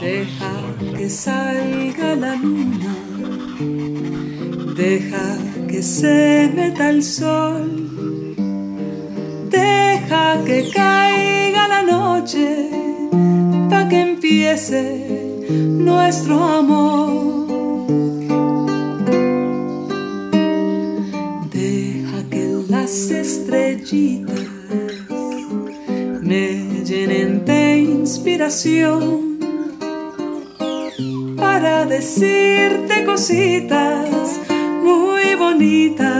Deja que salga la luna, deja que se meta el sol, deja que caiga la noche, pa' que empiece nuestro amor. para decirte cositas muy bonitas.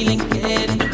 feeling good.